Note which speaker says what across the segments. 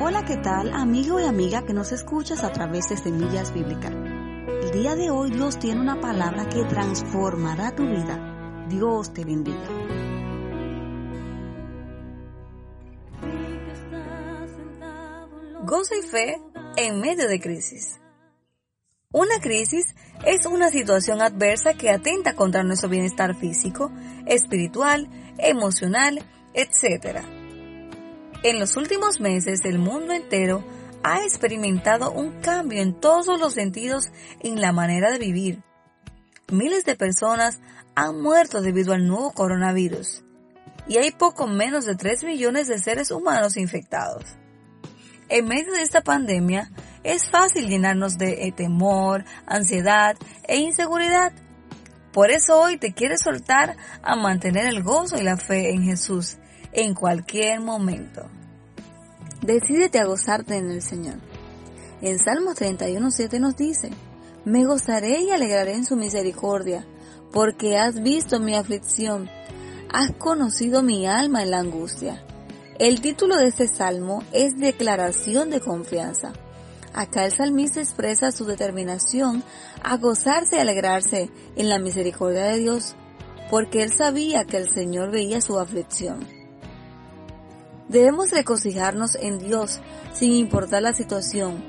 Speaker 1: Hola, ¿qué tal amigo y amiga que nos escuchas a través de Semillas Bíblicas? El día de hoy Dios tiene una palabra que transformará tu vida. Dios te bendiga.
Speaker 2: Gozo y fe en medio de crisis. Una crisis es una situación adversa que atenta contra nuestro bienestar físico, espiritual, emocional, etc. En los últimos meses el mundo entero ha experimentado un cambio en todos los sentidos en la manera de vivir. Miles de personas han muerto debido al nuevo coronavirus y hay poco menos de 3 millones de seres humanos infectados. En medio de esta pandemia es fácil llenarnos de eh, temor, ansiedad e inseguridad. Por eso hoy te quiero soltar a mantener el gozo y la fe en Jesús en cualquier momento.
Speaker 3: Decídete a gozarte en el Señor. En Salmos 31.7 nos dice, Me gozaré y alegraré en su misericordia, porque has visto mi aflicción, has conocido mi alma en la angustia. El título de este salmo es Declaración de Confianza. Acá el salmista expresa su determinación a gozarse y alegrarse en la misericordia de Dios, porque él sabía que el Señor veía su aflicción. Debemos regocijarnos en Dios sin importar la situación.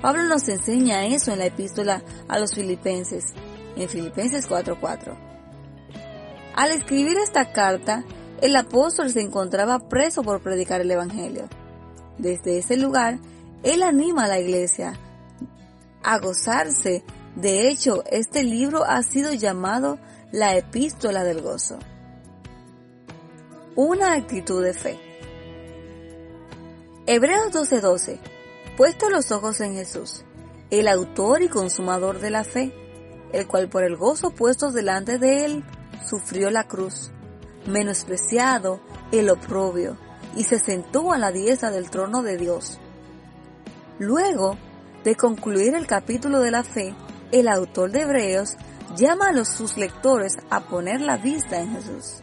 Speaker 3: Pablo nos enseña eso en la epístola a los filipenses, en Filipenses 4:4. Al escribir esta carta, el apóstol se encontraba preso por predicar el Evangelio. Desde ese lugar, él anima a la iglesia a gozarse. De hecho, este libro ha sido llamado la epístola del gozo. Una actitud de fe. Hebreos 12:12. Puesto los ojos en Jesús, el autor y consumador de la fe, el cual por el gozo puesto delante de él sufrió la cruz, menospreciado el oprobio, y se sentó a la diestra del trono de Dios. Luego de concluir el capítulo de la fe, el autor de Hebreos llama a los, sus lectores a poner la vista en Jesús.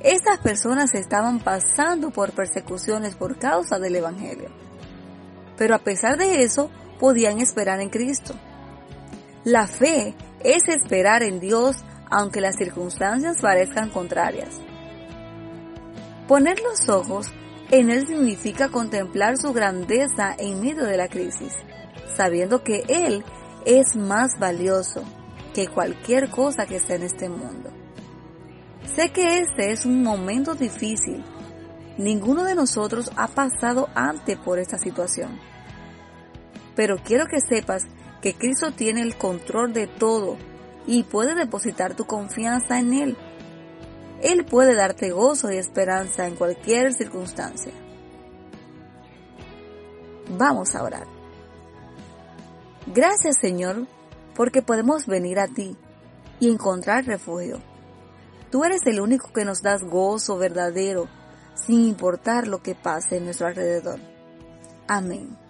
Speaker 3: Estas personas estaban pasando por persecuciones por causa del Evangelio, pero a pesar de eso podían esperar en Cristo. La fe es esperar en Dios aunque las circunstancias parezcan contrarias. Poner los ojos en Él significa contemplar su grandeza en medio de la crisis, sabiendo que Él es más valioso que cualquier cosa que esté en este mundo. Sé que este es un momento difícil. Ninguno de nosotros ha pasado antes por esta situación. Pero quiero que sepas que Cristo tiene el control de todo y puede depositar tu confianza en Él. Él puede darte gozo y esperanza en cualquier circunstancia. Vamos a orar. Gracias Señor, porque podemos venir a ti y encontrar refugio. Tú eres el único que nos das gozo verdadero, sin importar lo que pase en nuestro alrededor. Amén.